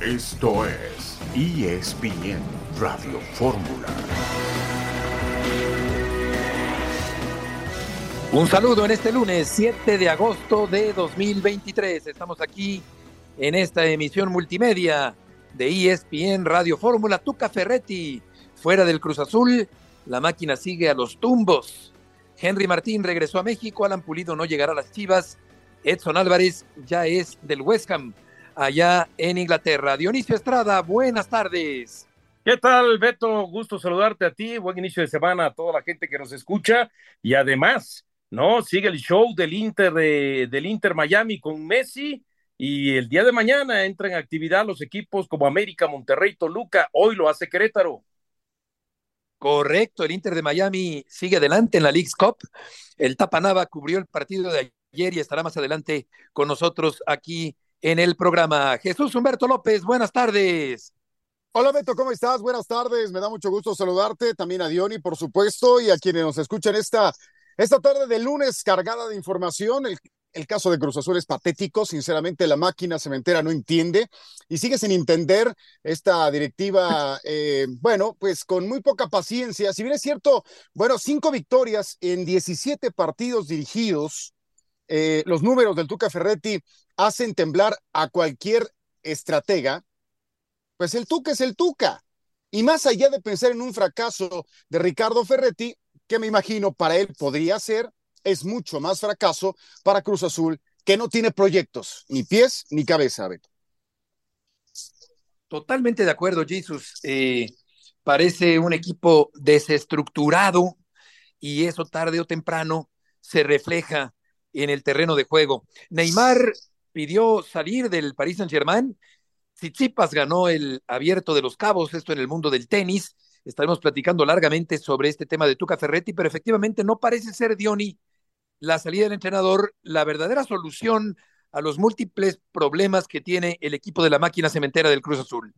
Esto es ESPN Radio Fórmula. Un saludo en este lunes 7 de agosto de 2023. Estamos aquí en esta emisión multimedia de ESPN Radio Fórmula. Tuca Ferretti, fuera del Cruz Azul, la máquina sigue a los tumbos. Henry Martín regresó a México, Alan Pulido no llegará a las Chivas, Edson Álvarez ya es del West Ham allá en Inglaterra. Dionisio Estrada, buenas tardes. ¿Qué tal, Beto? Gusto saludarte a ti. Buen inicio de semana a toda la gente que nos escucha. Y además, ¿no? Sigue el show del Inter, de, del Inter Miami con Messi. Y el día de mañana entran en actividad los equipos como América, Monterrey, Toluca. Hoy lo hace Querétaro. Correcto, el Inter de Miami sigue adelante en la League's Cup. El Tapanava cubrió el partido de ayer y estará más adelante con nosotros aquí en el programa. Jesús Humberto López, buenas tardes. Hola Beto, ¿cómo estás? Buenas tardes, me da mucho gusto saludarte, también a Diony, por supuesto, y a quienes nos escuchan esta, esta tarde de lunes cargada de información. El, caso de Cruz Azul es patético, sinceramente la máquina cementera no entiende y sigue sin entender esta directiva, eh, bueno, pues con muy poca paciencia. Si bien es cierto, bueno, cinco victorias en 17 partidos dirigidos, eh, los números del Tuca Ferretti hacen temblar a cualquier estratega, pues el Tuca es el Tuca. Y más allá de pensar en un fracaso de Ricardo Ferretti, que me imagino para él podría ser, es mucho más fracaso para Cruz Azul, que no tiene proyectos, ni pies ni cabeza, Beto. Totalmente de acuerdo, Jesus. Eh, parece un equipo desestructurado y eso tarde o temprano se refleja en el terreno de juego. Neymar pidió salir del Paris Saint-Germain. Tsitsipas ganó el abierto de los cabos, esto en el mundo del tenis. Estaremos platicando largamente sobre este tema de Tuca Ferretti, pero efectivamente no parece ser Diony la salida del entrenador la verdadera solución a los múltiples problemas que tiene el equipo de la máquina cementera del Cruz Azul.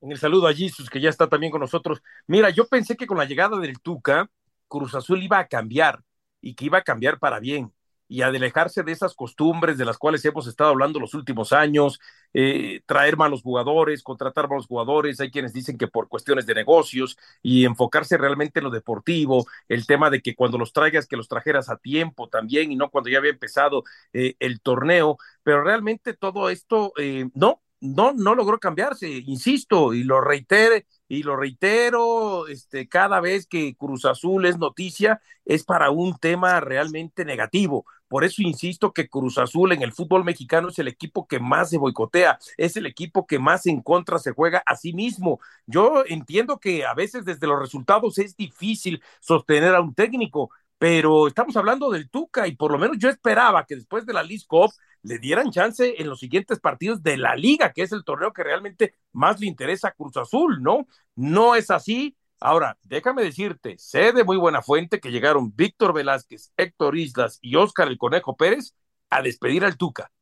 En el saludo a Jesus, que ya está también con nosotros. Mira, yo pensé que con la llegada del Tuca, Cruz Azul iba a cambiar y que iba a cambiar para bien y alejarse de esas costumbres de las cuales hemos estado hablando los últimos años, eh, traer malos jugadores, contratar malos jugadores, hay quienes dicen que por cuestiones de negocios y enfocarse realmente en lo deportivo, el tema de que cuando los traigas, que los trajeras a tiempo también y no cuando ya había empezado eh, el torneo, pero realmente todo esto eh, no, no, no logró cambiarse, insisto, y lo reitere, y lo reitero, este, cada vez que Cruz Azul es noticia, es para un tema realmente negativo. Por eso insisto que Cruz Azul en el fútbol mexicano es el equipo que más se boicotea, es el equipo que más en contra se juega a sí mismo. Yo entiendo que a veces desde los resultados es difícil sostener a un técnico, pero estamos hablando del Tuca y por lo menos yo esperaba que después de la League Cup le dieran chance en los siguientes partidos de la liga, que es el torneo que realmente más le interesa a Cruz Azul, ¿no? No es así. Ahora, déjame decirte, sé de muy buena fuente que llegaron Víctor Velázquez, Héctor Islas y Óscar el Conejo Pérez a despedir al Tuca.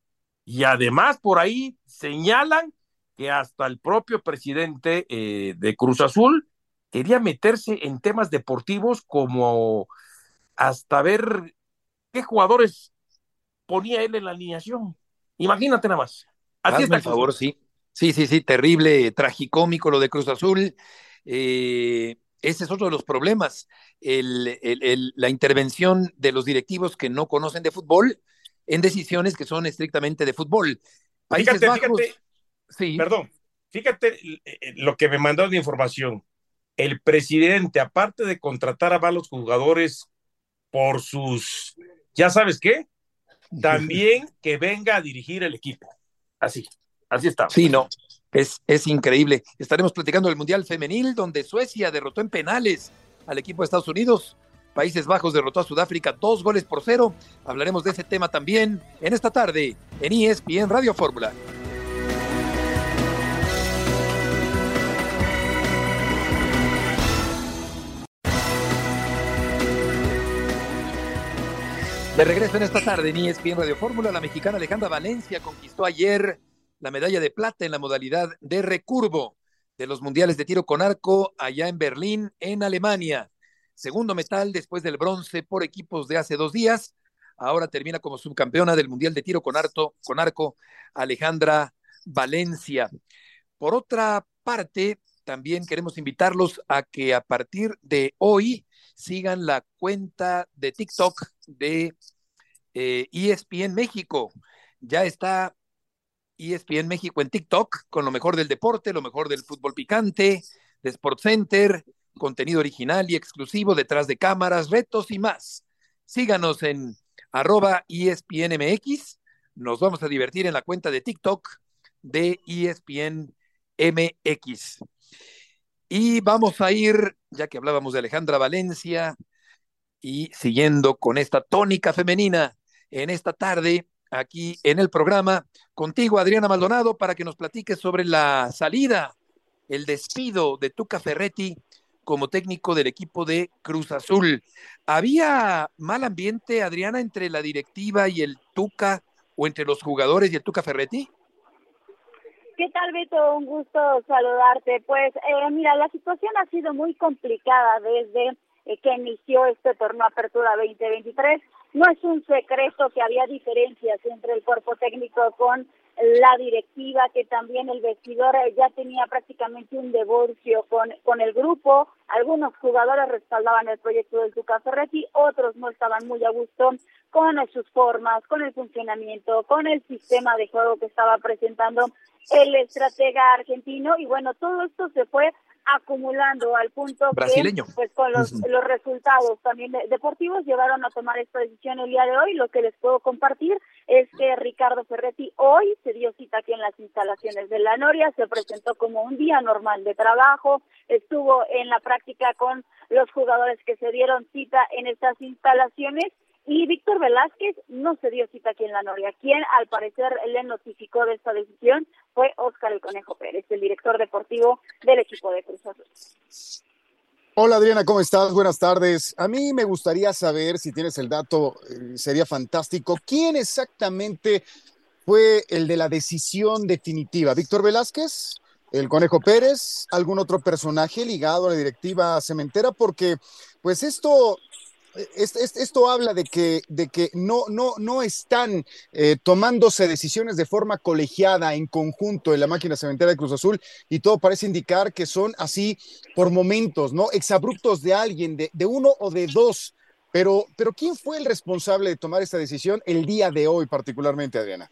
Y además por ahí señalan que hasta el propio presidente eh, de Cruz Azul quería meterse en temas deportivos como hasta ver qué jugadores ponía él en la alineación. Imagínate nada más. Así está. Por favor, sí. Sí, sí, sí, terrible, tragicómico lo de Cruz Azul. Eh, ese es otro de los problemas, el, el, la intervención de los directivos que no conocen de fútbol en decisiones que son estrictamente de fútbol. Países fíjate, Bajos, fíjate, sí. perdón, fíjate lo que me mandó de información. El presidente, aparte de contratar a malos jugadores por sus, ya sabes qué, también que venga a dirigir el equipo. Así, así está. Sí, no, es, es increíble. Estaremos platicando del Mundial Femenil, donde Suecia derrotó en penales al equipo de Estados Unidos. Países Bajos derrotó a Sudáfrica dos goles por cero. Hablaremos de ese tema también en esta tarde en ESPN Radio Fórmula. De regreso en esta tarde en ESPN Radio Fórmula, la mexicana Alejandra Valencia conquistó ayer la medalla de plata en la modalidad de recurvo de los mundiales de tiro con arco allá en Berlín, en Alemania. Segundo metal después del bronce por equipos de hace dos días. Ahora termina como subcampeona del mundial de tiro con, con arco Alejandra Valencia. Por otra parte, también queremos invitarlos a que a partir de hoy sigan la cuenta de TikTok de eh, ESPN México. Ya está ESPN México en TikTok con lo mejor del deporte, lo mejor del fútbol picante, de Sport Center, contenido original y exclusivo detrás de cámaras, retos y más. Síganos en arroba ESPNMX. Nos vamos a divertir en la cuenta de TikTok de ESPN MX. Y vamos a ir, ya que hablábamos de Alejandra Valencia, y siguiendo con esta tónica femenina en esta tarde, aquí en el programa, contigo, Adriana Maldonado, para que nos platiques sobre la salida, el despido de Tuca Ferretti como técnico del equipo de Cruz Azul. ¿Había mal ambiente, Adriana, entre la directiva y el Tuca o entre los jugadores y el Tuca Ferretti? ¿Qué tal, Beto? Un gusto saludarte. Pues eh, mira, la situación ha sido muy complicada desde eh, que inició este torneo Apertura 2023. No es un secreto que había diferencias entre el cuerpo técnico con la directiva, que también el vestidor eh, ya tenía prácticamente un divorcio con, con el grupo. Algunos jugadores respaldaban el proyecto del Tuca Ferretti, otros no estaban muy a gusto con sus formas, con el funcionamiento, con el sistema de juego que estaba presentando el estratega argentino y bueno, todo esto se fue acumulando al punto Brasileño. que pues con los, los resultados también deportivos llevaron a tomar esta decisión el día de hoy. Lo que les puedo compartir es que Ricardo Ferretti hoy se dio cita aquí en las instalaciones de la Noria, se presentó como un día normal de trabajo, estuvo en la práctica con los jugadores que se dieron cita en estas instalaciones y Víctor Velázquez no se dio cita aquí en la Noria. Quien al parecer le notificó de esta decisión fue Óscar el Conejo Pérez, el director deportivo del equipo de Cruz Azul. Hola Adriana, ¿cómo estás? Buenas tardes. A mí me gustaría saber, si tienes el dato, eh, sería fantástico, ¿quién exactamente fue el de la decisión definitiva? ¿Víctor Velázquez? ¿El Conejo Pérez? ¿Algún otro personaje ligado a la directiva cementera? Porque pues esto esto habla de que, de que no, no, no están eh, tomándose decisiones de forma colegiada, en conjunto, en la máquina cementera de Cruz Azul, y todo parece indicar que son así por momentos, ¿no? Exabruptos de alguien, de, de uno o de dos. Pero, pero, ¿quién fue el responsable de tomar esta decisión el día de hoy, particularmente, Adriana?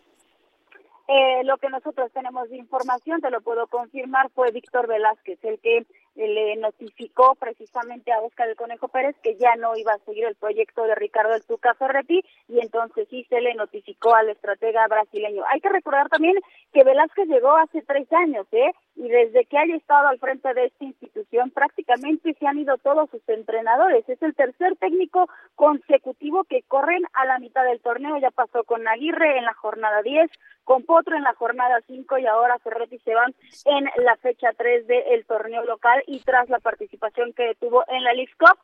Eh, lo que nosotros tenemos de información, te lo puedo confirmar, fue Víctor Velázquez, el que le notificó precisamente a Oscar el Conejo Pérez que ya no iba a seguir el proyecto de Ricardo El Tuca Ferretti y entonces sí se le notificó al estratega brasileño. Hay que recordar también que Velázquez llegó hace tres años, ¿eh? Y desde que haya estado al frente de esta institución prácticamente se han ido todos sus entrenadores. Es el tercer técnico consecutivo que corren a la mitad del torneo. Ya pasó con Aguirre en la jornada 10, con Potro en la jornada 5 y ahora Ferretti se van en la fecha 3 del torneo local y tras la participación que tuvo en la League Cup.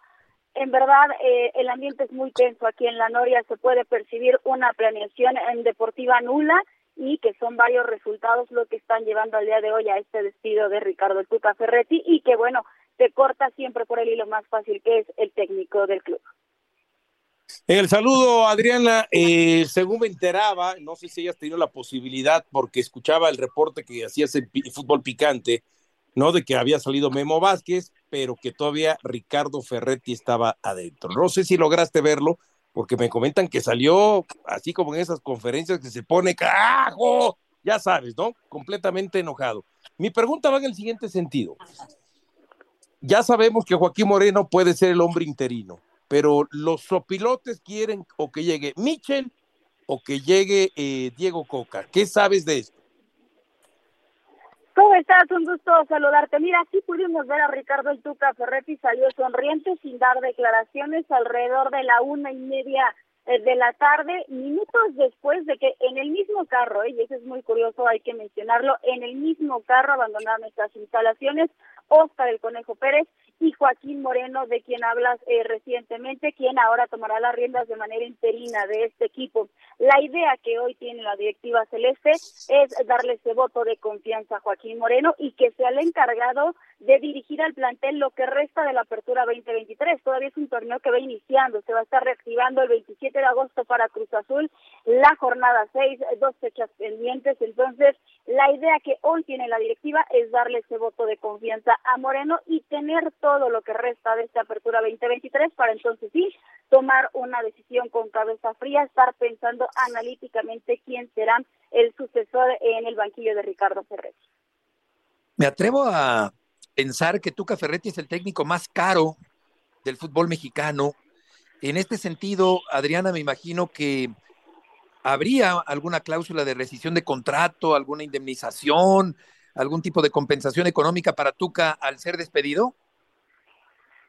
En verdad, eh, el ambiente es muy tenso aquí en la Noria, se puede percibir una planeación en deportiva nula y que son varios resultados lo que están llevando al día de hoy a este despido de Ricardo Tuca Ferretti y que bueno, se corta siempre por el hilo más fácil que es el técnico del club. El saludo, Adriana. Eh, según me enteraba, no sé si hayas tenido la posibilidad, porque escuchaba el reporte que hacías en fútbol picante, ¿no? De que había salido Memo Vázquez, pero que todavía Ricardo Ferretti estaba adentro. No sé si lograste verlo, porque me comentan que salió así como en esas conferencias que se pone carajo, ya sabes, ¿no? Completamente enojado. Mi pregunta va en el siguiente sentido. Ya sabemos que Joaquín Moreno puede ser el hombre interino, pero los sopilotes quieren o que llegue Michel o que llegue eh, Diego Coca. ¿Qué sabes de esto? ¿Cómo estás? Un gusto saludarte. Mira, aquí pudimos ver a Ricardo El Tuca Ferretti, salió sonriente sin dar declaraciones alrededor de la una y media eh, de la tarde, minutos después de que en el mismo carro, eh, y eso es muy curioso, hay que mencionarlo, en el mismo carro abandonaron estas instalaciones, Oscar el Conejo Pérez y Joaquín Moreno, de quien hablas eh, recientemente, quien ahora tomará las riendas de manera interina de este equipo. La idea que hoy tiene la directiva celeste es darle ese voto de confianza a Joaquín Moreno y que sea el encargado de dirigir al plantel lo que resta de la apertura 2023. Todavía es un torneo que va iniciando, se va a estar reactivando el 27 de agosto para Cruz Azul, la jornada 6, dos fechas pendientes, entonces La idea que hoy tiene la directiva es darle ese voto de confianza a Moreno y tener todo lo que resta de esta apertura 2023 para entonces sí tomar una decisión con cabeza fría, estar pensando analíticamente quién será el sucesor en el banquillo de Ricardo Ferretti. Me atrevo a pensar que Tuca Ferretti es el técnico más caro del fútbol mexicano. En este sentido, Adriana, me imagino que ¿Habría alguna cláusula de rescisión de contrato, alguna indemnización, algún tipo de compensación económica para Tuca al ser despedido?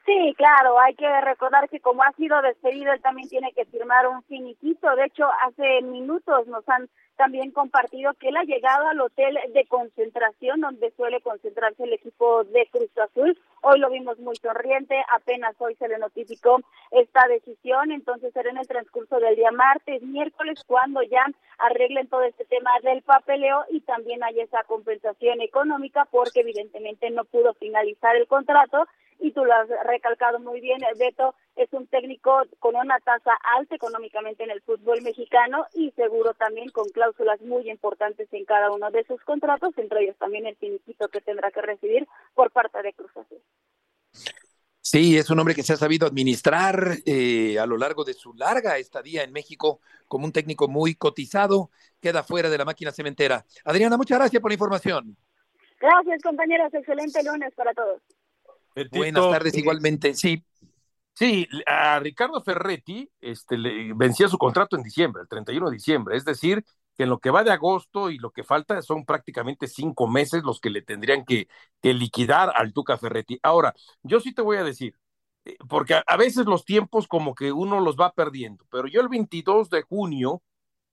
Sí, claro, hay que recordar que como ha sido despedido, él también tiene que firmar un finiquito. De hecho, hace minutos nos han también compartido que él ha llegado al hotel de concentración donde suele concentrarse el equipo de Cruz Azul. Hoy lo vimos muy sonriente, apenas hoy se le notificó esta decisión, entonces será en el transcurso del día martes, miércoles, cuando ya arreglen todo este tema del papeleo y también hay esa compensación económica porque evidentemente no pudo finalizar el contrato y tú lo has recalcado muy bien, Beto es un técnico con una tasa alta económicamente en el fútbol mexicano y seguro también con cláusulas muy importantes en cada uno de sus contratos, entre ellos también el finiquito que tendrá que recibir por parte de Cruz Azul. Sí, es un hombre que se ha sabido administrar eh, a lo largo de su larga estadía en México como un técnico muy cotizado, queda fuera de la máquina cementera. Adriana, muchas gracias por la información. Gracias, compañeros. Excelente lunes para todos. Buenas tardes, igualmente. Sí. Sí, a Ricardo Ferretti este, le vencía su contrato en diciembre, el 31 de diciembre. Es decir, que en lo que va de agosto y lo que falta son prácticamente cinco meses los que le tendrían que, que liquidar al Tuca Ferretti. Ahora, yo sí te voy a decir, eh, porque a, veces los tiempos como que uno los va perdiendo, pero yo el 22 de junio,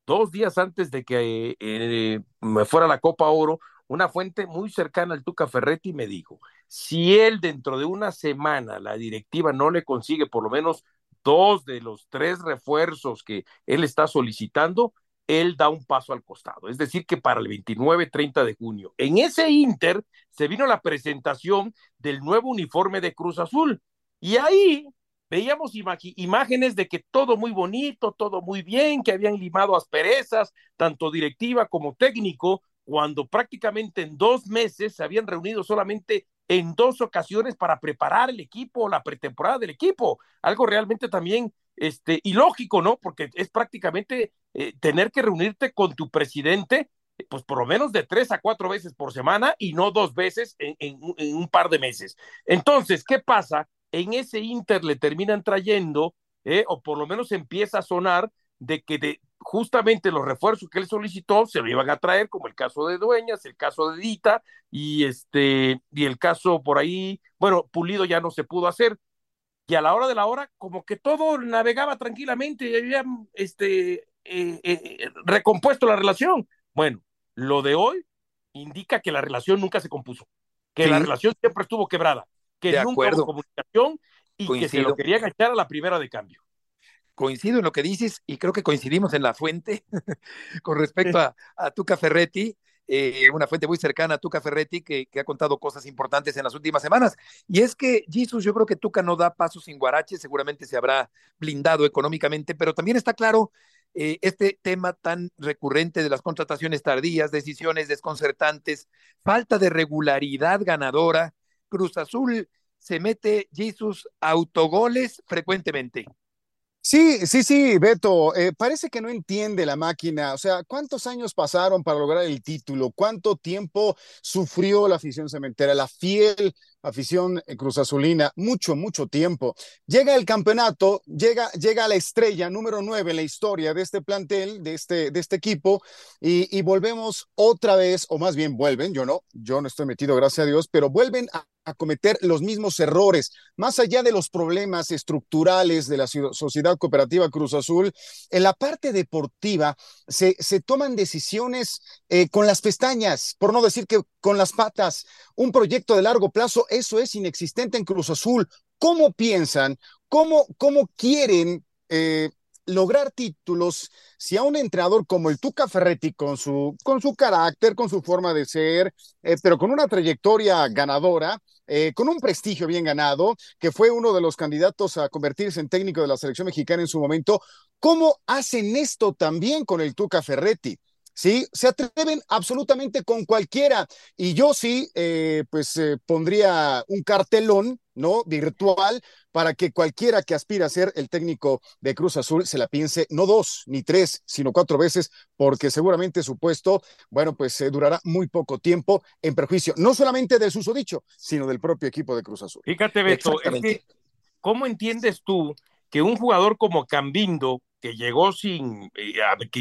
dos días antes de que eh, me fuera la Copa Oro, una fuente muy cercana al Tuca Ferretti me dijo, si él dentro de una semana la directiva no le consigue por lo menos dos de los tres refuerzos que él está solicitando, él da un paso al costado. Es decir, que para el 29-30 de junio, en ese Inter se vino la presentación del nuevo uniforme de Cruz Azul. Y ahí veíamos imágenes de que todo muy bonito, todo muy bien, que habían limado asperezas, tanto directiva como técnico, cuando prácticamente en dos meses se habían reunido solamente en dos ocasiones para preparar el equipo, la pretemporada del equipo, algo realmente también este, ilógico, ¿no? Porque es prácticamente eh, tener que reunirte con tu presidente, pues por lo menos de tres a cuatro veces por semana y no dos veces en, un par de meses. Entonces, ¿qué pasa? En ese inter le terminan trayendo, eh, o por lo menos empieza a sonar de que de, justamente los refuerzos que él solicitó se lo iban a traer, como el caso de Dueñas, el caso de Dita y este y el caso por ahí, bueno, Pulido ya no se pudo hacer. Y a la hora de la hora, como que todo navegaba tranquilamente y habían este, eh, eh, recompuesto la relación. Bueno, lo de hoy indica que la relación nunca se compuso, que la relación siempre estuvo quebrada, que nunca hubo comunicación y que se lo querían echar a la primera de cambio coincido en lo que dices y creo que coincidimos en la fuente con respecto a, Tuca Ferretti, eh, una fuente muy cercana a Tuca Ferretti que, que, ha contado cosas importantes en las últimas semanas. Y es que, Jesus, yo creo que Tuca no da pasos sin guarache, seguramente se habrá blindado económicamente, pero también está claro eh, este tema tan recurrente de las contrataciones tardías, decisiones desconcertantes, falta de regularidad ganadora. Cruz Azul se mete, Jesus, autogoles frecuentemente. Sí, sí, sí, Beto, eh, parece que no entiende la máquina. O sea, ¿cuántos años pasaron para lograr el título? ¿Cuánto tiempo sufrió la afición cementera, la fiel afición Cruz Azulina? Mucho, mucho tiempo. Llega el campeonato, llega, llega la estrella número nueve en la historia de este plantel, de este, de este equipo, y, y volvemos otra vez, o más bien vuelven, yo no, yo no estoy metido, gracias a Dios, pero vuelven a a cometer los mismos errores. Más allá de los problemas estructurales de la sociedad cooperativa Cruz Azul, en la parte deportiva se, se toman decisiones eh, con las pestañas, por no decir que con las patas. Un proyecto de largo plazo, eso es inexistente en Cruz Azul. ¿Cómo piensan? ¿Cómo, cómo quieren eh, lograr títulos si a un entrenador como el Tuca Ferretti, con su, con su carácter, con su forma de ser, eh, pero con una trayectoria ganadora, eh, con un prestigio bien ganado, que fue uno de los candidatos a convertirse en técnico de la selección mexicana en su momento, ¿cómo hacen esto también con el Tuca Ferretti? ¿Sí? Se atreven absolutamente con cualquiera. Y yo sí, eh, pues eh, pondría un cartelón, ¿no? Virtual para que cualquiera que aspire a ser el técnico de Cruz Azul se la piense no dos ni tres, sino cuatro veces, porque seguramente su puesto, bueno, pues se durará muy poco tiempo en perjuicio, no solamente del susodicho, sino del propio equipo de Cruz Azul. Fíjate, Beto, es que, ¿cómo entiendes tú que un jugador como Cambindo, que llegó sin, eh,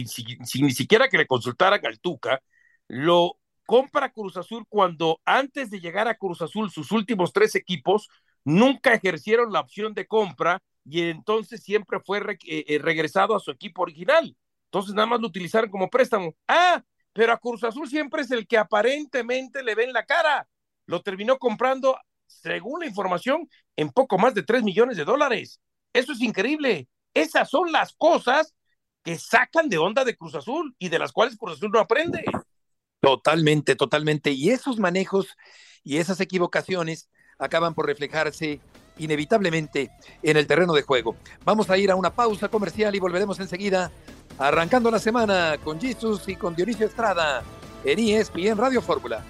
sin, ni siquiera que le consultaran al Tuca, lo compra Cruz Azul cuando antes de llegar a Cruz Azul sus últimos tres equipos nunca ejercieron la opción de compra y entonces siempre fue eh, eh, regresado a su equipo original. Entonces nada más lo utilizaron como préstamo. Ah, pero a Cruz Azul siempre es el que aparentemente le ven la cara. Lo terminó comprando, según la información, en poco más de 3 millones de dólares. Eso es increíble. Esas son las cosas que sacan de onda de Cruz Azul y de las cuales Cruz Azul no aprende. Totalmente, totalmente. Y esos manejos y esas equivocaciones acaban por reflejarse inevitablemente en el terreno de juego. Vamos a ir a una pausa comercial y volveremos enseguida, arrancando la semana con Jesus y con Dionisio Estrada en ESPN Radio Fórmula.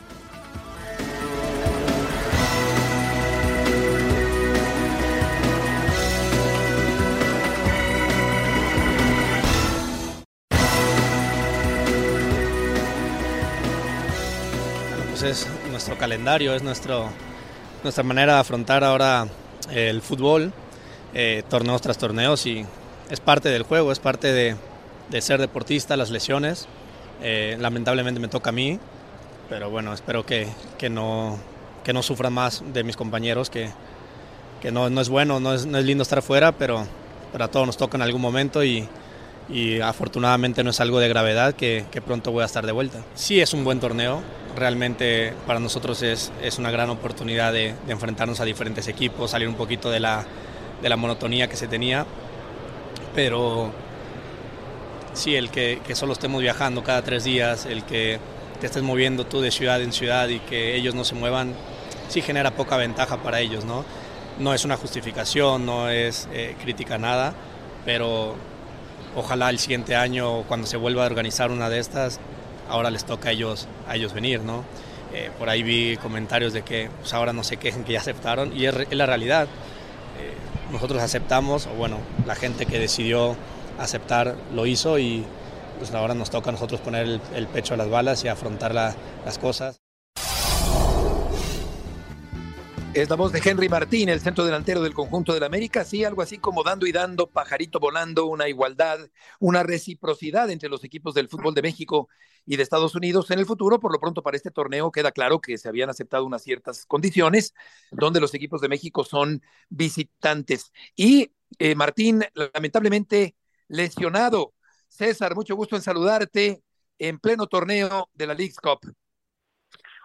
Pues es nuestro calendario, es nuestro, nuestra manera de afrontar ahora el fútbol, eh, torneos tras torneos y es parte del juego, es parte de, ser deportista, las lesiones. Eh, lamentablemente me toca a mí, pero bueno, espero que, no, que no sufran más de mis compañeros, que, que no, no, es bueno, no es, no es lindo estar fuera, pero, pero a todos nos toca en algún momento y, y afortunadamente no es algo de gravedad que, que, pronto voy a estar de vuelta. Sí es un buen torneo, realmente para nosotros es, es una gran oportunidad de, de, enfrentarnos a diferentes equipos, salir un poquito de la, de la monotonía que se tenía, pero sí, el que, que, solo estemos viajando cada tres días, el que te estés moviendo tú de ciudad en ciudad y que ellos no se muevan, sí genera poca ventaja para ellos, ¿no? No es una justificación, no es eh, crítica nada, pero ojalá el siguiente año, cuando se vuelva a organizar una de estas, ahora les toca a ellos, a ellos venir, ¿no? Eh, por ahí vi comentarios de que pues, ahora no se quejen que ya aceptaron y es, la realidad. Eh, nosotros aceptamos, o bueno, la gente que decidió aceptar lo hizo y pues ahora nos toca a nosotros poner el, pecho a las balas y afrontar las cosas. Es la voz de Henry Martín, el centro delantero del conjunto del América, sí, algo así como dando y dando, pajarito volando, una igualdad, una reciprocidad entre los equipos del fútbol de México y de Estados Unidos en el futuro. Por lo pronto, para este torneo queda claro que se habían aceptado unas ciertas condiciones donde los equipos de México son visitantes. Y eh, Martín, lamentablemente lesionado. César, mucho gusto en saludarte en pleno torneo de la League's Cup.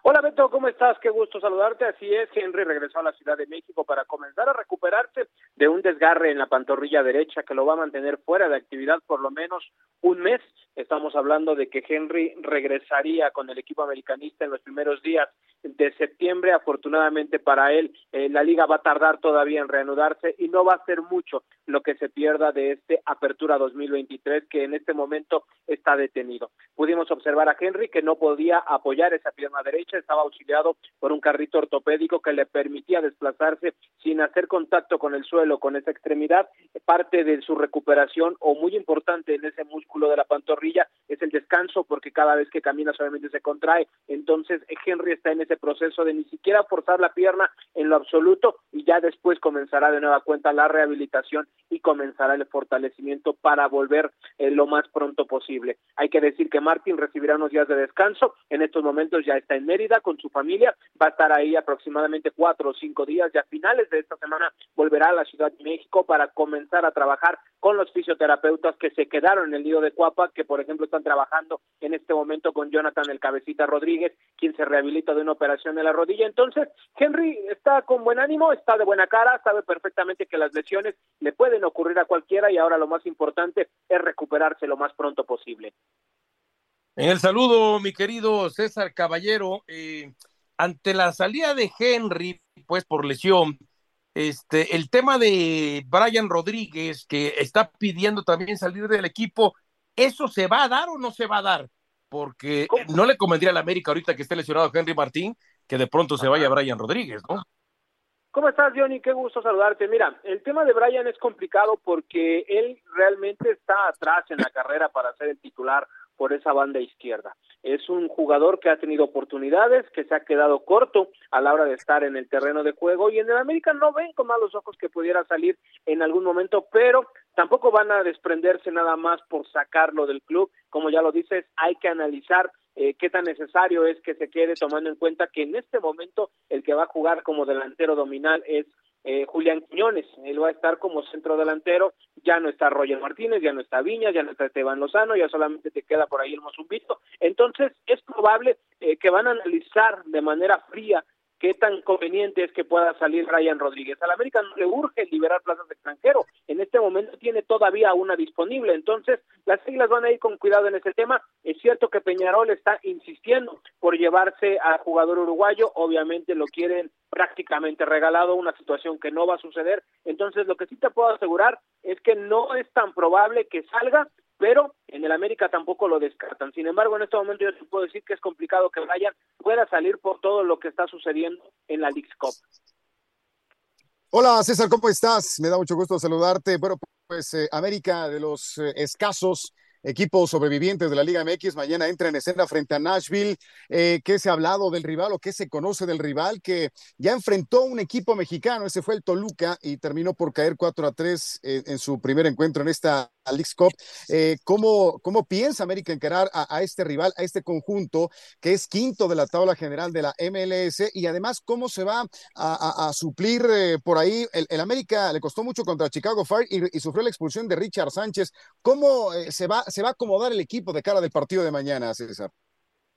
Hola Beto, ¿cómo estás? Qué gusto saludarte. Así es, Henry regresó a la Ciudad de México para comenzar a recuperarse de un desgarre en la pantorrilla derecha que lo va a mantener fuera de actividad por lo menos un mes. Estamos hablando de que Henry regresaría con el equipo americanista en los primeros días de septiembre. Afortunadamente para él, eh, la liga va a tardar todavía en reanudarse y no va a ser mucho lo que se pierda de este Apertura 2023 que en este momento está detenido. Pudimos observar a Henry que no podía apoyar esa pierna derecha, estaba auxiliado por un carrito ortopédico que le permitía desplazarse sin hacer contacto con el suelo, con esa extremidad. Parte de su recuperación o muy importante en ese músculo de la pantorrilla es el descanso porque cada vez que camina solamente se contrae. Entonces Henry está en ese proceso de ni siquiera forzar la pierna en lo absoluto y ya después comenzará de nueva cuenta la rehabilitación y comenzará el fortalecimiento para volver eh, lo más pronto posible. Hay que decir que Martín recibirá unos días de descanso, en estos momentos ya está en Mérida con su familia, va a estar ahí aproximadamente cuatro o cinco días y a finales de esta semana volverá a la Ciudad de México para comenzar a trabajar con los fisioterapeutas que se quedaron en el nido de Cuapa, que por ejemplo están trabajando en este momento con Jonathan el Cabecita Rodríguez, quien se rehabilita de una operación en la rodilla. Entonces, Henry está con buen ánimo, está de buena cara, sabe perfectamente que las lesiones le pueden ocurrir a cualquiera y ahora lo más importante es recuperarse lo más pronto posible. En el saludo, mi querido César Caballero, eh, ante la salida de Henry, pues por lesión, este, el tema de Brian Rodríguez, que está pidiendo también salir del equipo, ¿eso se va a dar o no se va a dar? porque no le convendría a la América ahorita que esté lesionado Henry Martín que de pronto se vaya Brian Rodríguez, ¿no? ¿Cómo estás, Johnny? Qué gusto saludarte. Mira, el tema de Brian es complicado porque él realmente está atrás en la carrera para ser el titular por esa banda izquierda. Es un jugador que ha tenido oportunidades, que se ha quedado corto a la hora de estar en el terreno de juego y en el América no ven con malos ojos que pudiera salir en algún momento, pero tampoco van a desprenderse nada más por sacarlo del club. Como ya lo dices, hay que analizar eh, qué tan necesario es que se quede tomando en cuenta que en este momento el que va a jugar como delantero dominal es eh, Julián Quiñones, él va a estar como centro delantero, ya no está Roger Martínez, ya no está Viña, ya no está Esteban Lozano, ya solamente te queda por ahí el Mozumbito, entonces es probable eh, que van a analizar de manera fría qué tan conveniente es que pueda salir Ryan Rodríguez. Al América no le urge liberar plazas de extranjero. En este momento tiene todavía una disponible. Entonces, las siglas van a ir con cuidado en ese tema. Es cierto que Peñarol está insistiendo por llevarse al jugador uruguayo. Obviamente lo quieren prácticamente regalado, una situación que no va a suceder. Entonces, lo que sí te puedo asegurar es que no es tan probable que salga pero en el América tampoco lo descartan. Sin embargo, en este momento yo te puedo decir que es complicado que Brian pueda salir por todo lo que está sucediendo en la League Cup. Hola César, ¿cómo estás? Me da mucho gusto saludarte. Bueno, pues eh, América de los eh, escasos equipos sobrevivientes de la Liga MX. Mañana entra en escena frente a Nashville. Eh, ¿Qué se ha hablado del rival o qué se conoce del rival? Que ya enfrentó un equipo mexicano, ese fue el Toluca, y terminó por caer 4 a 3 en su primer encuentro en esta League Cup. Eh, ¿cómo, ¿cómo, piensa América encarar a, este rival, a este conjunto que es quinto de la tabla general de la MLS? Y además, ¿cómo se va a, suplir eh, por ahí? El, América le costó mucho contra Chicago Fire y, sufrió la expulsión de Richard Sánchez. ¿Cómo se va se va a acomodar el equipo de cara del partido de mañana, César?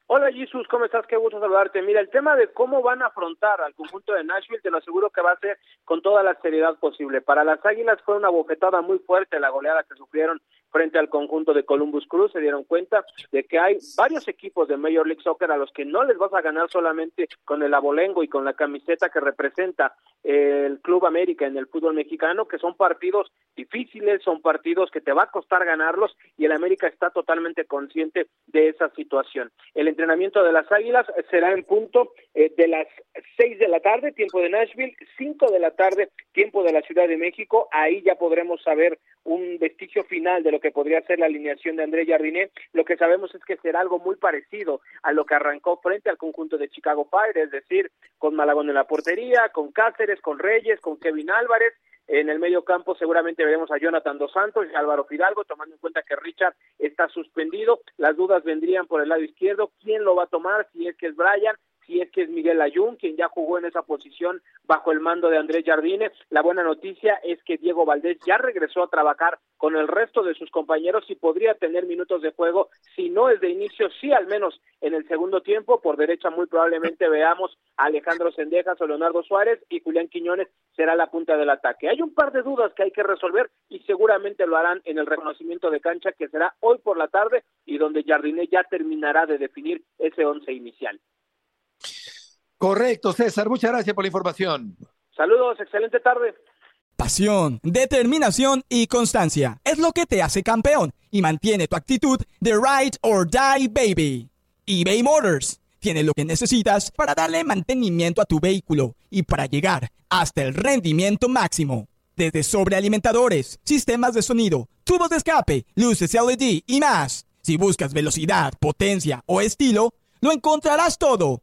Hola Jesús, ¿cómo estás? Qué gusto saludarte. Mira, el tema de cómo van a afrontar al conjunto de Nashville, te lo aseguro que va a ser con toda la seriedad posible. Para las Águilas fue una bofetada muy fuerte la goleada que sufrieron frente al conjunto de Columbus Cruz, se dieron cuenta de que hay varios equipos de Major League Soccer a los que no les vas a ganar solamente con el abolengo y con la camiseta que representa el Club América en el fútbol mexicano, que son partidos difíciles, son partidos que te va a costar ganarlos y el América está totalmente consciente de esa situación. El entrenamiento de las Águilas será en punto eh, de las seis de la tarde, tiempo de Nashville, cinco de la tarde, tiempo de la Ciudad de México. Ahí ya podremos saber un vestigio final de lo que podría ser la alineación de André Jardiné. Lo que sabemos es que será algo muy parecido a lo que arrancó frente al conjunto de Chicago Fire, es decir, con Malagón en la portería, con Cáceres, con Reyes, con Kevin Álvarez. En el medio campo seguramente veremos a Jonathan Dos Santos y Álvaro Fidalgo, tomando en cuenta que Richard está suspendido. Las dudas vendrían por el lado izquierdo. ¿Quién lo va a tomar? Si es que es Brian, si es que es Miguel Ayun, quien ya jugó en esa posición bajo el mando de Andrés Jardines. La buena noticia es que Diego Valdés ya regresó a trabajar con el resto de sus compañeros y podría tener minutos de juego, si no es de inicio, sí al menos en el segundo tiempo. Por derecha muy probablemente veamos a Alejandro Sendejas o Leonardo Suárez y Julián Quiñones será la punta del ataque. Hay un par de dudas que hay que resolver y seguramente lo harán en el reconocimiento de cancha que será hoy por la tarde y donde Jardine ya terminará de definir ese once inicial. Correcto, César. Muchas gracias por la información. Saludos, excelente tarde. Pasión, determinación y constancia es lo que te hace campeón y mantiene tu actitud de ride or die baby. eBay Motors tiene lo que necesitas para darle mantenimiento a tu vehículo y para llegar hasta el rendimiento máximo. Desde sobrealimentadores, sistemas de sonido, tubos de escape, luces LED y más. Si buscas velocidad, potencia o estilo, lo encontrarás todo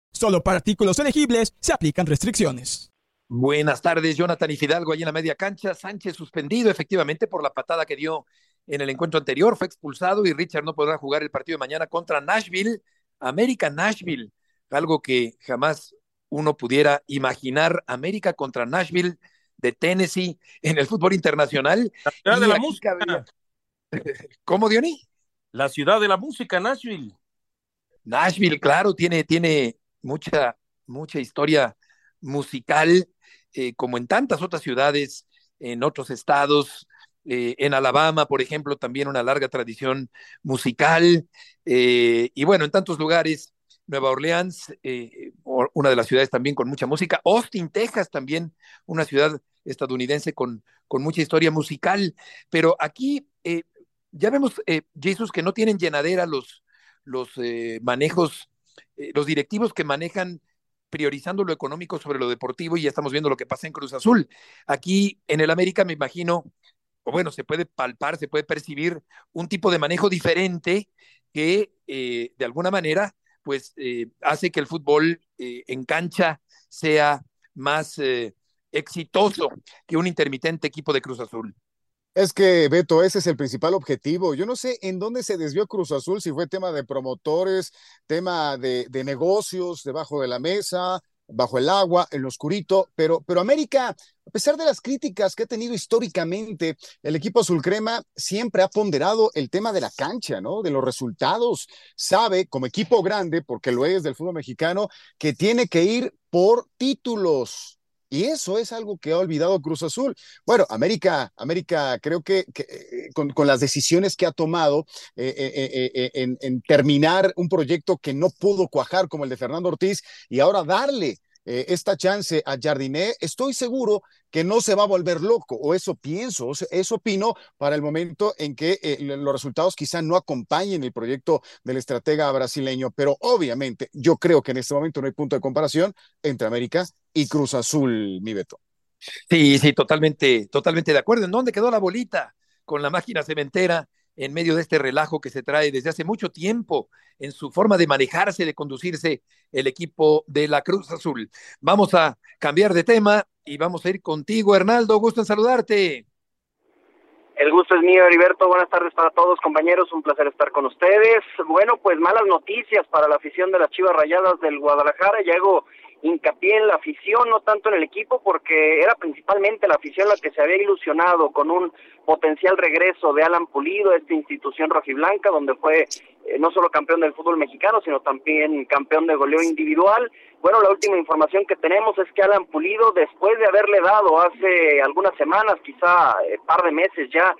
Solo para artículos elegibles se aplican restricciones. Buenas tardes, Jonathan y Fidalgo, allí en la media cancha. Sánchez suspendido efectivamente por la patada que dio en el encuentro anterior, fue expulsado y Richard no podrá jugar el partido de mañana contra Nashville, América Nashville, algo que jamás uno pudiera imaginar, América contra Nashville de Tennessee en el fútbol internacional. La ciudad de la música. ¿Cómo, Diony? La ciudad de la música, Nashville. Nashville, claro, tiene, tiene mucha, mucha historia musical, eh, como en tantas otras ciudades, en otros estados. Eh, en Alabama, por ejemplo, también una larga tradición musical. Eh, y bueno, en tantos lugares, Nueva Orleans, una de las ciudades también con mucha música. Austin, Texas, también una ciudad estadounidense con, con mucha historia musical. Pero aquí ya vemos, Jesús, que no tienen llenadera los, los manejos, eh, los directivos que manejan priorizando lo económico sobre lo deportivo y ya estamos viendo lo que pasa en Cruz Azul. Aquí en el América me imagino, o bueno, se puede palpar, se puede percibir un tipo de manejo diferente que eh, de alguna manera pues eh, hace que el fútbol en cancha sea más exitoso que un intermitente equipo de Cruz Azul. Es que, Beto, ese es el principal objetivo. Yo no sé en dónde se desvió Cruz Azul, si fue tema de promotores, tema de, de negocios debajo de la mesa, bajo el agua, en lo oscurito, pero, pero América, a pesar de las críticas que ha tenido históricamente, el equipo azul crema siempre ha ponderado el tema de la cancha, ¿no? De los resultados. Sabe, como equipo grande, porque lo es del fútbol mexicano, que tiene que ir por títulos. Y eso es algo que ha olvidado Cruz Azul. Bueno, América, América creo que, eh, con, las decisiones que ha tomado eh, eh, en, terminar un proyecto que no pudo cuajar como el de Fernando Ortiz y ahora darle eh, esta chance a Jardiné, estoy seguro que no se va a volver loco, o eso pienso, eso opino para el momento en que eh, los resultados quizá no acompañen el proyecto del estratega brasileño, pero obviamente yo creo que en este momento no hay punto de comparación entre América y Cruz Azul, mi Beto. Sí, sí, totalmente, totalmente de acuerdo. ¿En dónde quedó la bolita con la máquina cementera? En medio de este relajo que se trae desde hace mucho tiempo en su forma de manejarse, de conducirse el equipo de la Cruz Azul. Vamos a cambiar de tema y vamos a ir contigo, Hernaldo. Gusto en saludarte. El gusto es mío, Heriberto. Buenas tardes para todos, compañeros. Un placer estar con ustedes. Bueno, pues malas noticias para la afición de las Chivas Rayadas del Guadalajara. Hago hincapié en la afición, no tanto en el equipo, porque era principalmente la afición la que se había ilusionado con un potencial regreso de Alan Pulido a esta institución rojiblanca, donde fue eh, no solo campeón del fútbol mexicano, sino también campeón de goleo individual. Bueno, la última información que tenemos es que Alan Pulido, después de haberle dado hace algunas semanas, quizá eh, par de meses ya,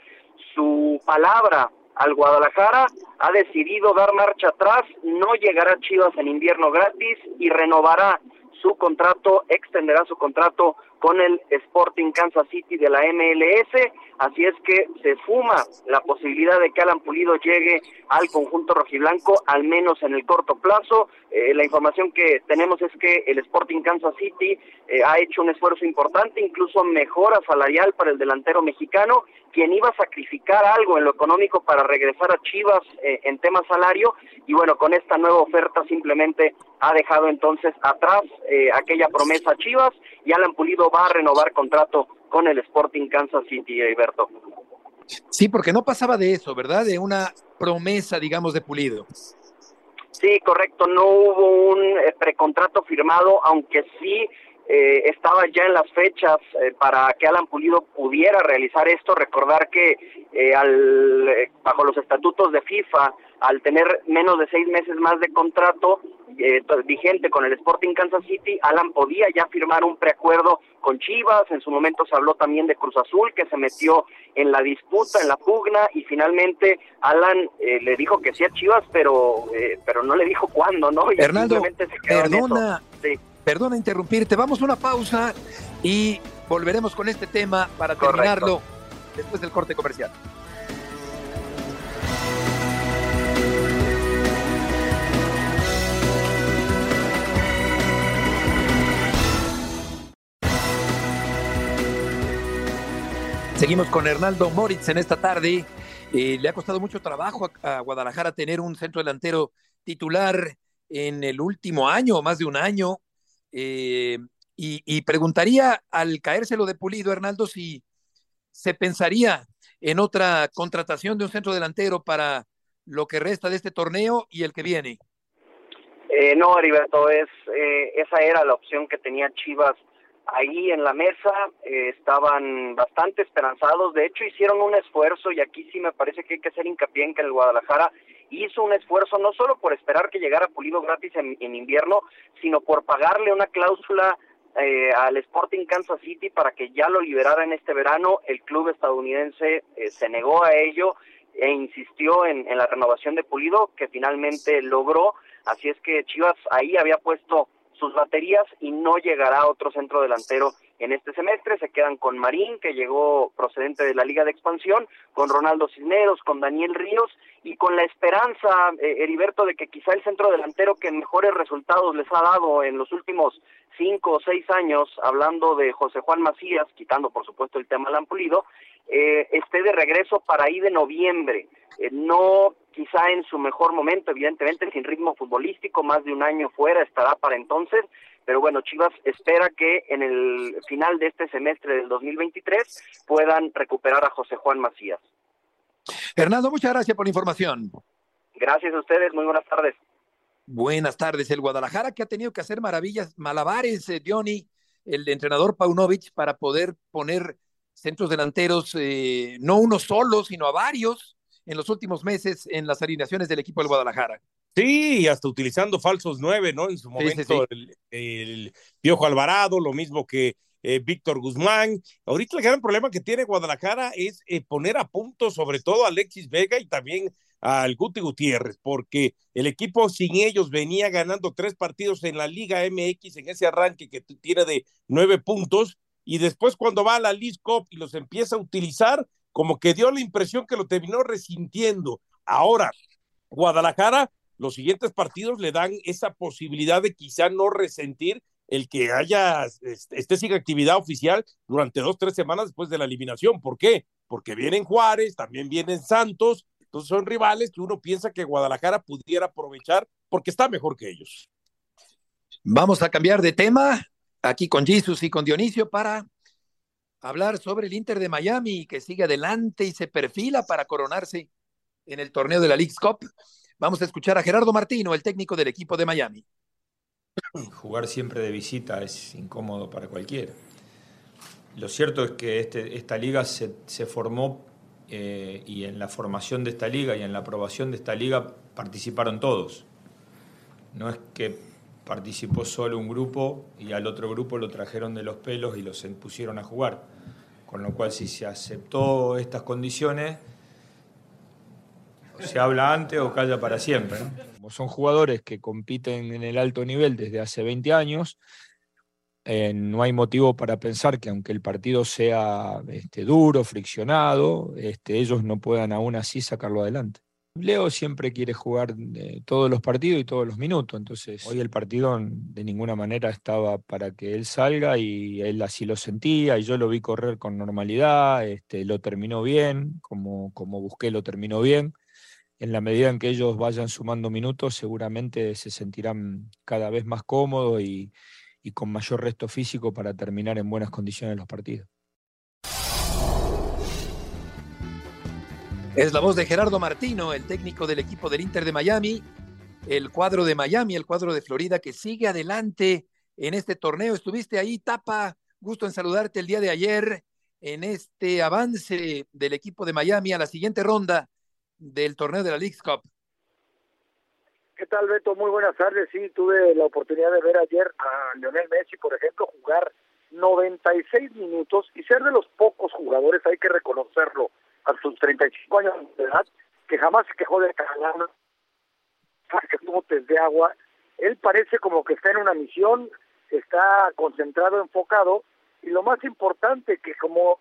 su palabra al Guadalajara, ha decidido dar marcha atrás, no llegará Chivas en invierno gratis y renovará su contrato, extenderá su contrato con el Sporting Kansas City de la MLS, así es que se fuma la posibilidad de que Alan Pulido llegue al conjunto rojiblanco, al menos en el corto plazo. Eh, la información que tenemos es que el Sporting Kansas City eh, ha hecho un esfuerzo importante, incluso mejora salarial para el delantero mexicano, quien iba a sacrificar algo en lo económico para regresar a Chivas eh, en tema salario, y bueno, con esta nueva oferta simplemente ha dejado entonces atrás eh, aquella promesa a Chivas y Alan Pulido va a renovar contrato con el Sporting Kansas City, Alberto. Sí, porque no pasaba de eso, ¿verdad? De una promesa, digamos, de Pulido. Sí, correcto, no hubo un eh, precontrato firmado, aunque sí eh, estaba ya en las fechas eh, para que Alan Pulido pudiera realizar esto. Recordar que eh, al, bajo los estatutos de FIFA, al tener menos de seis meses más de contrato vigente con el Sporting Kansas City, Alan podía ya firmar un preacuerdo con Chivas. En su momento se habló también de Cruz Azul, que se metió en la disputa, en la pugna, y finalmente Alan le dijo que sí a Chivas, pero, pero no le dijo cuándo, ¿no? Y Hernando, perdona. Sí perdona interrumpirte, vamos a una pausa y volveremos con este tema para terminarlo después del corte comercial. Seguimos con Hernaldo Moritz en esta tarde. Eh, le ha costado mucho trabajo a, Guadalajara tener un centro delantero titular en el último año, más de un año. Eh, y, y, preguntaría al caérselo de Pulido, Hernaldo, si se pensaría en otra contratación de un centro delantero para lo que resta de este torneo y el que viene. Eh, no, Heriberto, es, eh, esa era la opción que tenía Chivas ahí en la mesa, eh, estaban bastante esperanzados, de hecho hicieron un esfuerzo y aquí sí me parece que hay que hacer hincapié en que el Guadalajara hizo un esfuerzo no solo por esperar que llegara Pulido gratis en, invierno, sino por pagarle una cláusula eh, al Sporting Kansas City para que ya lo liberara en este verano. El club estadounidense eh, se negó a ello e insistió en, en la renovación de Pulido, que finalmente logró. Así es que Chivas ahí había puesto sus baterías y no llegará otro centro delantero en este semestre. Se quedan con Marín, que llegó procedente de la Liga de Expansión, con Ronaldo Cisneros, con Daniel Ríos y con la esperanza, eh, Heriberto, de que quizá el centro delantero que mejores resultados les ha dado en los últimos cinco o seis años, hablando de José Juan Macías, quitando por supuesto el tema Lampulido, eh, esté de regreso para ahí de noviembre. Eh, no quizá en su mejor momento, evidentemente sin ritmo futbolístico, más de un año fuera estará para entonces, pero bueno, Chivas espera que en el final de este semestre del 2023 puedan recuperar a José Juan Macías. Hernando, muchas gracias por la información. Gracias a ustedes, muy buenas tardes. Buenas tardes. El Guadalajara que ha tenido que hacer maravillas, malabares, eh, Johnny, el entrenador Paunovic, para poder poner centros delanteros, eh, no uno solo, sino a varios en los últimos meses en las alineaciones del equipo del Guadalajara. Sí, hasta utilizando falsos nueve, ¿no? En su momento El, Piojo Alvarado, lo mismo que eh, Víctor Guzmán. Ahorita el gran problema que tiene Guadalajara es eh, poner a punto sobre todo a Alexis Vega y también al Guti Gutiérrez, porque el equipo sin ellos venía ganando tres partidos en la Liga MX en ese arranque que tiene de nueve puntos y después cuando va a la League Cup y los empieza a utilizar, como que dio la impresión que lo terminó resintiendo. Ahora, Guadalajara, los siguientes partidos le dan esa posibilidad de quizá no resentir el que haya, esté sin actividad oficial durante dos, tres semanas después de la eliminación. ¿Por qué? Porque vienen Juárez, también vienen Santos, entonces son rivales que uno piensa que Guadalajara pudiera aprovechar porque está mejor que ellos. Vamos a cambiar de tema aquí con Jesus y con Dionisio para hablar sobre el Inter de Miami que sigue adelante y se perfila para coronarse en el torneo de la League's Cup. Vamos a escuchar a Gerardo Martino, el técnico del equipo de Miami. Jugar siempre de visita es incómodo para cualquiera. Lo cierto es que este, esta liga se, se formó eh, y en la formación de esta liga y en la aprobación de esta liga participaron todos. No es que participó solo un grupo y al otro grupo lo trajeron de los pelos y los pusieron a jugar. Con lo cual, si se aceptó estas condiciones, se habla antes o calla para siempre. Son jugadores que compiten en el alto nivel desde hace 20 años. Eh, no hay motivo para pensar que aunque el partido sea este, duro, friccionado, este, ellos no puedan aún así sacarlo adelante. Leo siempre quiere jugar eh, todos los partidos y todos los minutos, entonces hoy el partido de ninguna manera estaba para que él salga y él así lo sentía y yo lo vi correr con normalidad, este, lo terminó bien, como, como busqué lo terminó bien. En la medida en que ellos vayan sumando minutos, seguramente se sentirán cada vez más cómodos y, y con mayor resto físico para terminar en buenas condiciones los partidos. Es la voz de Gerardo Martino, el técnico del equipo del Inter de Miami, el cuadro de Miami, el cuadro de Florida que sigue adelante en este torneo. Estuviste ahí, Tapa, gusto en saludarte el día de ayer en este avance del equipo de Miami a la siguiente ronda del torneo de la League Cup. ¿Qué tal, Beto? Muy buenas tardes. Sí, tuve la oportunidad de ver ayer a Lionel Messi, por ejemplo, jugar 96 minutos y ser de los pocos jugadores, hay que reconocerlo, a sus 35 años de edad, que jamás se quejó de cagar, test de agua. Él parece como que está en una misión, está concentrado, enfocado, y lo más importante, que como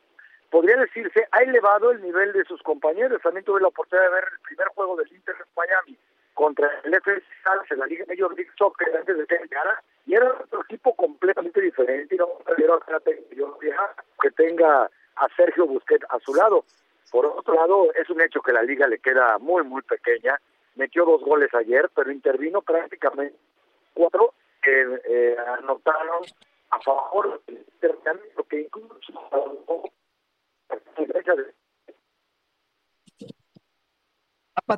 podría decirse, ha elevado el nivel de sus compañeros. También tuve la oportunidad de ver el primer juego del Inter de Miami contra el FC en la Liga Major League Soccer antes de que llegara, y era otro equipo completamente diferente, y no que tenga a Sergio Busquets a su lado. Por otro lado, es un hecho que la liga le queda muy, muy pequeña. Metió dos goles ayer, pero intervino prácticamente cuatro que eh, anotaron a favor del intercambio, que incluso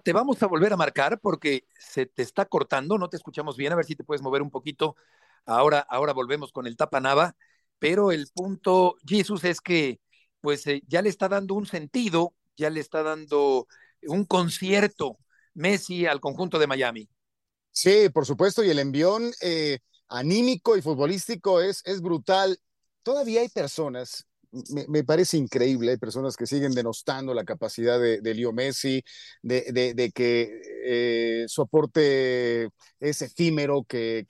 te vamos a volver a marcar porque se te está cortando, no te escuchamos bien, a ver si te puedes mover un poquito. Ahora, ahora volvemos con el Tapa Nava pero el punto, Jesús, es que pues eh, ya le está dando un sentido, ya le está dando un concierto Messi al conjunto de Miami. Sí, por supuesto, y el envión eh, anímico y futbolístico es, es brutal. Todavía hay personas, me, parece increíble, hay personas que siguen denostando la capacidad de, de Messi, de, de, que eh, soporte es efímero, que,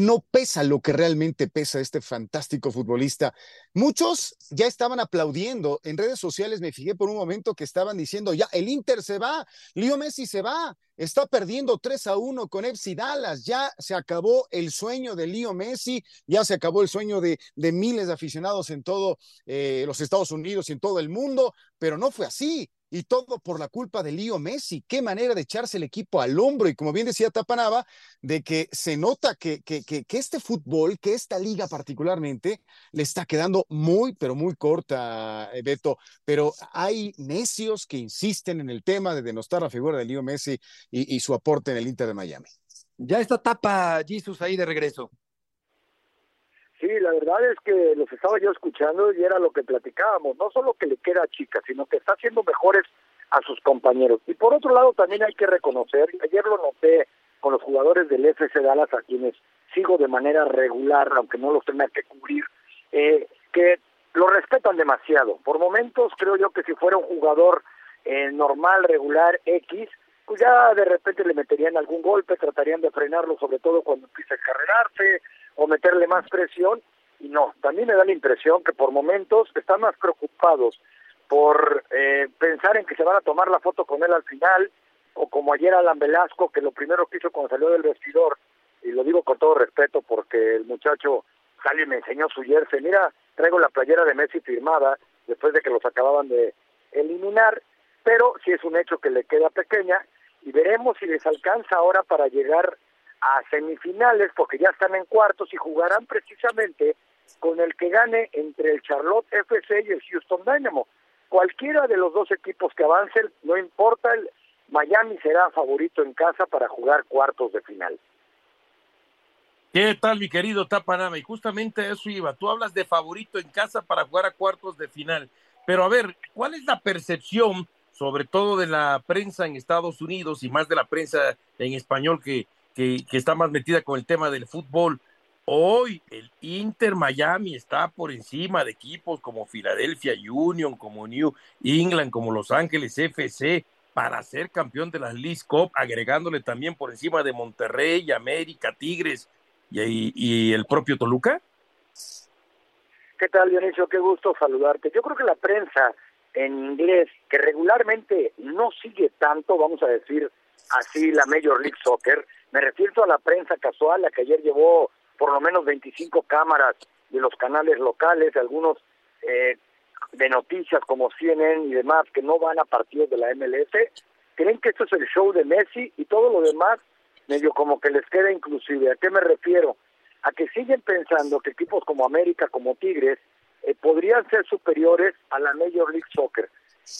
no pesa lo que realmente pesa este fantástico futbolista. Muchos ya estaban aplaudiendo. En redes sociales me fijé por un momento que estaban diciendo, ya, el Inter se va, Leo Messi se va, está perdiendo 3 a 1 con FC Dallas, ya se acabó el sueño de Leo Messi, ya se acabó el sueño de, de miles de aficionados en todo eh, los Estados Unidos y en todo el mundo, pero no fue así y todo por la culpa de Lío Messi. Qué manera de echarse el equipo al hombro. Y como bien decía Tapanaba, de que se nota que, que, que, este fútbol, que esta liga particularmente, le está quedando muy, pero muy corta, eh, Beto. Pero hay necios que insisten en el tema de denostar la figura de Lío Messi y, y su aporte en el Inter de Miami. Ya está tapa Jesus ahí de regreso. Sí, la verdad es que los estaba yo escuchando y era lo que platicábamos, no solo que le queda chica, sino que está haciendo mejores a sus compañeros. Y por otro lado también hay que reconocer, ayer lo noté con los jugadores del FC Dallas a quienes sigo de manera regular, aunque no los tenga que cubrir, eh, que lo respetan demasiado. Por momentos creo yo que si fuera un jugador eh, normal, regular, X, pues ya de repente le meterían algún golpe, tratarían de frenarlo, sobre todo cuando empieza a carrerarse, o meterle más presión y no, también me da la impresión que por momentos están más preocupados por eh, pensar en que se van a tomar la foto con él al final o como ayer Alan Velasco que lo primero que hizo cuando salió del vestidor y lo digo con todo respeto porque el muchacho salió y me enseñó su jersey, mira, traigo la playera de Messi firmada después de que los acababan de eliminar, pero sí es un hecho que le queda pequeña y veremos si les alcanza ahora para llegar a semifinales porque ya están en cuartos y jugarán precisamente con el que gane entre el Charlotte FC y el Houston Dynamo. Cualquiera de los dos equipos que avancen, no importa, el Miami será favorito en casa para jugar cuartos de final. ¿Qué tal, mi querido Tapanama? Y justamente eso iba. Tú hablas de favorito en casa para jugar a cuartos de final. Pero a ver, ¿cuál es la percepción, sobre todo de la prensa en Estados Unidos y más de la prensa en español que que, está más metida con el tema del fútbol. Hoy el Inter Miami está por encima de equipos como Philadelphia Union, como New England, como Los Ángeles FC para ser campeón de la League Cup, agregándole también por encima de Monterrey, América, Tigres y, y el propio Toluca. ¿Qué tal, Dionisio? Qué gusto saludarte. Yo creo que la prensa en inglés, que regularmente no sigue tanto, vamos a decir así, la Major League Soccer, me refiero a la prensa casual, la que ayer llevó por lo menos 25 cámaras de los canales locales, algunos eh, de noticias como CNN y demás que no van a partidos de la MLS, creen que esto es el show de Messi y todo lo demás medio como que les queda inclusive. ¿A qué me refiero? A que siguen pensando que equipos como América, como Tigres, eh, podrían ser superiores a la Major League Soccer,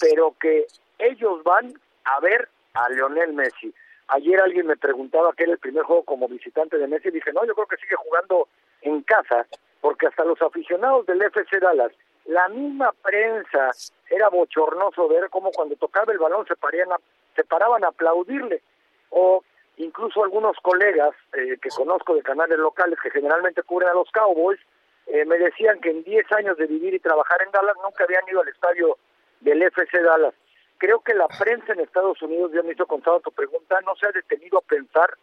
pero que ellos van a ver a Lionel Messi. Ayer alguien me preguntaba qué era el primer juego como visitante de Messi y dije, no, yo creo que sigue jugando en casa, porque hasta los aficionados del FC Dallas, la misma prensa, era bochornoso ver cómo cuando tocaba el balón se, parían se paraban a aplaudirle, o incluso algunos colegas eh, que conozco de canales locales que generalmente cubren a los Cowboys, eh, me decían que en 10 años de vivir y trabajar en Dallas nunca habían ido al estadio del FC Dallas creo que la prensa en Estados Unidos, ya me hizo contado tu pregunta, no se ha detenido a pensar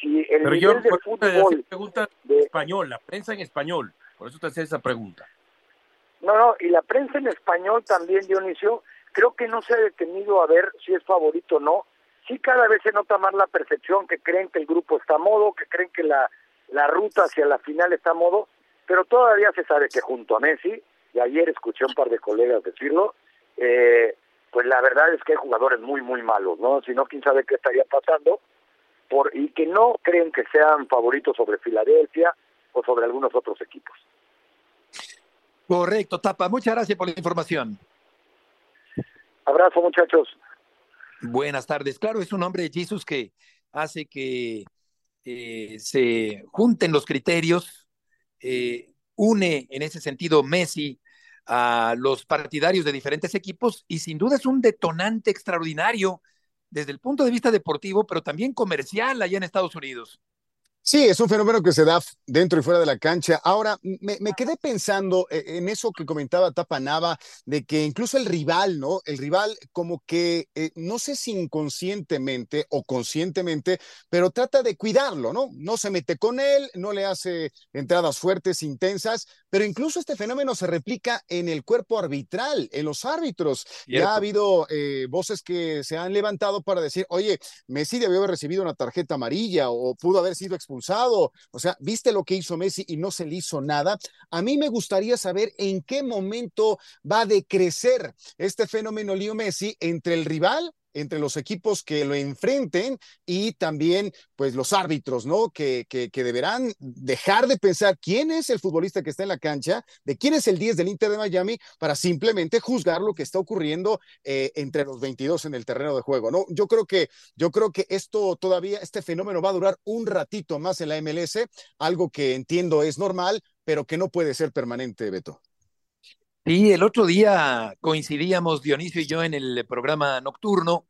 si el nivel de fútbol... pregunta de español, la prensa en español, por eso te hacía esa pregunta. No, no, y la prensa en español también, Dionisio, creo que no se ha detenido a ver si es favorito o no. Sí cada vez se nota más la percepción que creen que el grupo está a modo, que creen que la, la ruta hacia la final está a modo, pero todavía se sabe que junto a Messi, y ayer escuché a un par de colegas decirlo, eh, pues la verdad es que hay jugadores muy, muy malos, ¿no? Si no, quién sabe qué estaría pasando, por, y que no creen que sean favoritos sobre Filadelfia o sobre algunos otros equipos. Correcto, Tapa. Muchas gracias por la información. Abrazo, muchachos. Buenas tardes. Claro, es un hombre de Jesús que hace que eh, se junten los criterios. Eh, une en ese sentido Messi a los partidarios de diferentes equipos y sin duda es un detonante extraordinario desde el punto de vista deportivo, pero también comercial allá en Estados Unidos. Sí, es un fenómeno que se da dentro y fuera de la cancha. Ahora, me, me, quedé pensando e, en eso que comentaba Tapa Nava, de que incluso el rival, ¿no? El rival como que, eh, no sé si inconscientemente o conscientemente, pero trata de cuidarlo, ¿no? No se mete con él, no le hace entradas fuertes, intensas, pero incluso este fenómeno se replica en el cuerpo arbitral, en los árbitros. Ya ha habido eh, voces que se han levantado para decir, oye, Messi debió haber recibido una tarjeta amarilla o pudo haber sido expulsado o sea, viste lo que hizo Messi y no se le hizo nada. A mí me gustaría saber en qué momento va a decrecer este fenómeno Leo Messi entre el rival entre los equipos que lo enfrenten y también pues los árbitros, ¿no? Que, que, deberán dejar de pensar quién es el futbolista que está en la cancha, de quién es el 10 del Inter de Miami, para simplemente juzgar lo que está ocurriendo eh, entre los 22 en el terreno de juego, ¿no? Yo creo que, yo creo que esto todavía, este fenómeno va a durar un ratito más en la MLS, algo que entiendo es normal, pero que no puede ser permanente, Beto. Sí, el otro día coincidíamos Dionisio y yo en el programa nocturno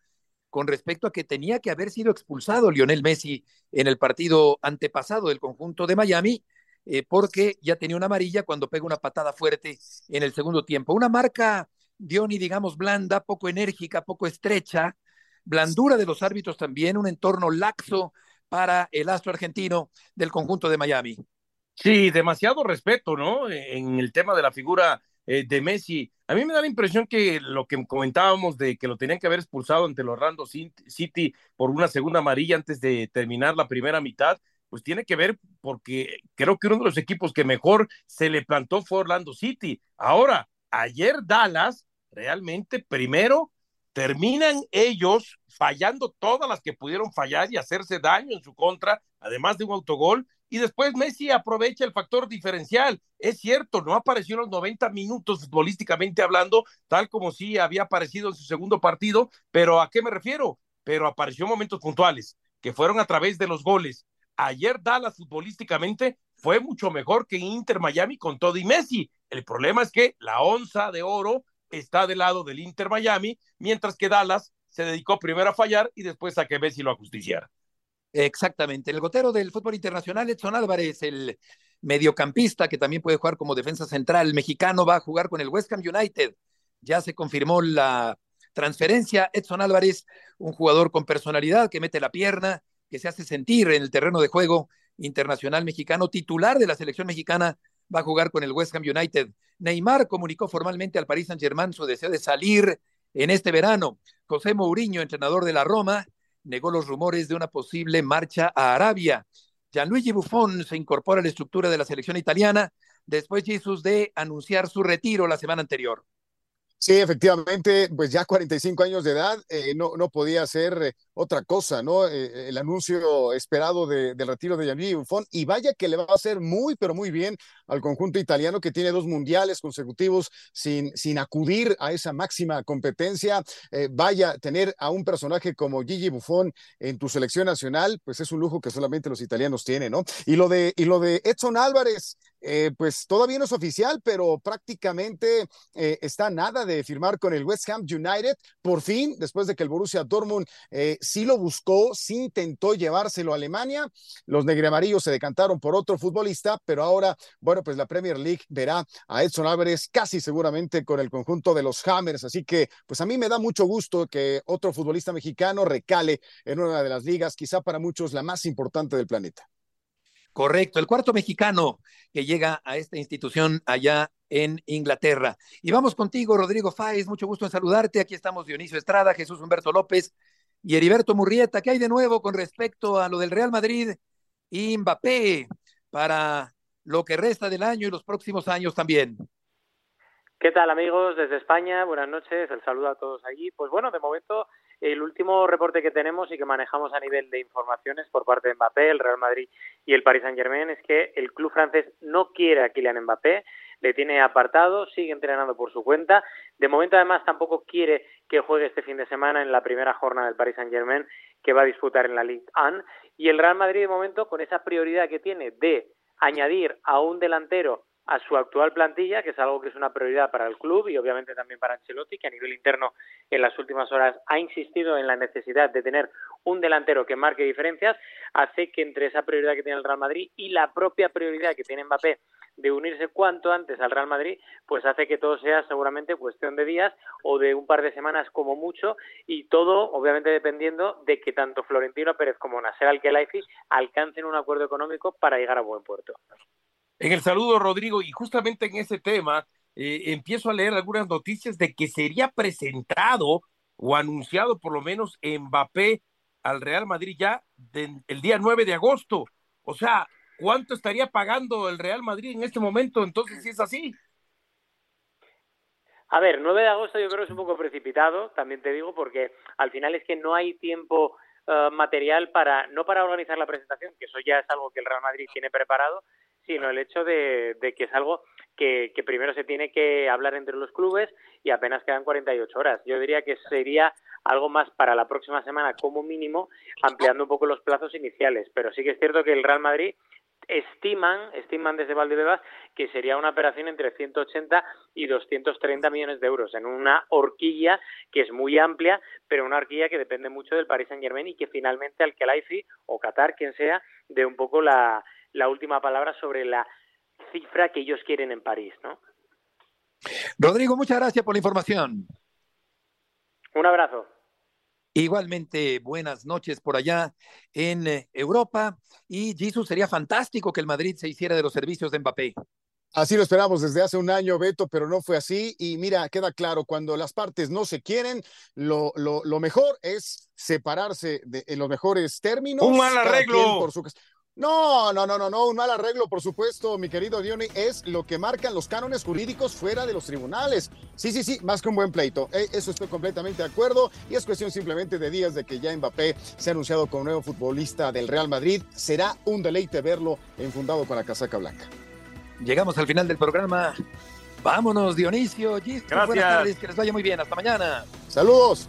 con respecto a que tenía que haber sido expulsado Lionel Messi en el partido antepasado del conjunto de Miami, eh, porque ya tenía una amarilla cuando pega una patada fuerte en el segundo tiempo. Una marca, Diony, digamos, blanda, poco enérgica, poco estrecha, blandura de los árbitros también, un entorno laxo para el astro argentino del conjunto de Miami. Sí, demasiado respeto, ¿no? En el tema de la figura eh, de Messi. A mí me da la impresión que lo que comentábamos de que lo tenían que haber expulsado ante el Orlando City por una segunda amarilla antes de terminar la primera mitad, pues tiene que ver porque creo que uno de los equipos que mejor se le plantó fue Orlando City. Ahora, ayer Dallas, realmente primero terminan ellos fallando todas las que pudieron fallar y hacerse daño en su contra, además de un autogol, y después Messi aprovecha el factor diferencial. Es cierto, no apareció en los 90 minutos futbolísticamente hablando, tal como sí había aparecido en su segundo partido, pero ¿a qué me refiero? Pero apareció en momentos puntuales, que fueron a través de los goles. Ayer Dallas futbolísticamente fue mucho mejor que Inter Miami con todo y Messi. El problema es que la onza de oro está del lado del Inter Miami, mientras que Dallas se dedicó primero a fallar y después a que Messi lo ajusticiara. Exactamente. El gotero del fútbol internacional, Edson Álvarez, el mediocampista que también puede jugar como defensa central mexicano, va a jugar con el West Ham United. Ya se confirmó la transferencia. Edson Álvarez, un jugador con personalidad que mete la pierna, que se hace sentir en el terreno de juego internacional mexicano, titular de la selección mexicana, va a jugar con el West Ham United. Neymar comunicó formalmente al Paris Saint-Germain su deseo de salir en este verano. José Mourinho, entrenador de la Roma, negó los rumores de una posible marcha a Arabia. Gianluigi Buffon se incorpora a la estructura de la selección italiana después Jesús de anunciar su retiro la semana anterior. Sí, efectivamente, pues ya 45 años de edad, eh, no, no podía ser eh, otra cosa, ¿no? Eh, el anuncio esperado de, del retiro de Gianni Buffon, y vaya que le va a hacer muy, pero muy bien al conjunto italiano que tiene dos mundiales consecutivos sin, sin acudir a esa máxima competencia. vaya, tener a un personaje como Gigi Buffon en tu selección nacional, pues es un lujo que solamente los italianos tienen, ¿no? Y lo de, y lo de Edson Álvarez, pues todavía no es oficial, pero prácticamente está nada de firmar con el West Ham United. Por fin, después de que el Borussia Dortmund eh, sí lo buscó, sí intentó llevárselo a Alemania, los negremarillos se decantaron por otro futbolista, pero ahora, bueno, pues la Premier League verá a Edson Álvarez casi seguramente con el conjunto de los Hammers. Así que, pues a mí me da mucho gusto que otro futbolista mexicano recale en una de las ligas, quizá para muchos la más importante del planeta. Correcto, el cuarto mexicano que llega a esta institución allá en Inglaterra. Y vamos contigo, Rodrigo Fáez, mucho gusto en saludarte. Aquí estamos Dionisio Estrada, Jesús Humberto López y Heriberto Murrieta. ¿Qué hay de nuevo con respecto a lo del Real Madrid y Mbappé para lo que resta del año y los próximos años también? ¿Qué tal amigos desde España? Buenas noches, el saludo a todos allí. Pues bueno, de momento el último reporte que tenemos y que manejamos a nivel de informaciones por parte de Mbappé, el Real Madrid y el Paris Saint-Germain es que el club francés no quiere a Kylian Mbappé, le tiene apartado, sigue entrenando por su cuenta. De momento además tampoco quiere que juegue este fin de semana en la primera jornada del Paris Saint-Germain que va a disputar en la Ligue 1 y el Real Madrid de momento con esa prioridad que tiene de añadir a un delantero a su actual plantilla, que es algo que es una prioridad para el club y obviamente también para Ancelotti, que a nivel interno en las últimas horas ha insistido en la necesidad de tener un delantero que marque diferencias, hace que entre esa prioridad que tiene el Real Madrid y la propia prioridad que tiene Mbappé de unirse cuanto antes al Real Madrid, pues hace que todo sea seguramente cuestión de días o de un par de semanas como mucho y todo obviamente dependiendo de que tanto Florentino Pérez como Nasser Al-Khelaifi alcancen un acuerdo económico para llegar a buen puerto. En el saludo, Rodrigo, y justamente en ese tema eh, empiezo a leer algunas noticias de que sería presentado o anunciado por lo menos Mbappé al Real Madrid ya el día 9 de agosto. O sea, ¿cuánto estaría pagando el Real Madrid en este momento? Entonces, si es así. A ver, 9 de agosto yo creo que es un poco precipitado, también te digo, porque al final es que no hay tiempo uh, material para, no para organizar la presentación, que eso ya es algo que el Real Madrid tiene preparado, sino el hecho de, de que es algo que, que, primero se tiene que hablar entre los clubes y apenas quedan 48 horas. Yo diría que sería algo más para la próxima semana como mínimo, ampliando un poco los plazos iniciales. Pero sí que es cierto que el Real Madrid estiman, estiman desde Valdebebas que sería una operación entre 180 y 230 millones de euros en una horquilla que es muy amplia, pero una horquilla que depende mucho del Paris Saint Germain y que finalmente al Kelaifi o Qatar, quien sea, dé un poco la, la última palabra sobre la cifra que ellos quieren en París, ¿no? Rodrigo, muchas gracias por la información. Un abrazo. Igualmente, buenas noches por allá en eh, Europa. Y Jesús, sería fantástico que el Madrid se hiciera de los servicios de Mbappé. Así lo esperamos desde hace un año, Beto, pero no fue así. Y mira, queda claro, cuando las partes no se quieren, lo, lo, lo mejor es separarse de, en los mejores términos. Un mal arreglo. Por su... No, no, no, no, no, un mal arreglo, por supuesto, mi querido Diony, es lo que marcan los cánones jurídicos fuera de los tribunales. Sí, sí, sí, más que un buen pleito. Eh, eso estoy completamente de acuerdo y es cuestión simplemente de días de que ya Mbappé se ha anunciado como nuevo futbolista del Real Madrid. Será un deleite verlo enfundado con la casaca blanca. Llegamos al final del programa. Vámonos, Dionisio. Gracias. Buenas tardes, que les vaya muy bien. Hasta mañana. Saludos.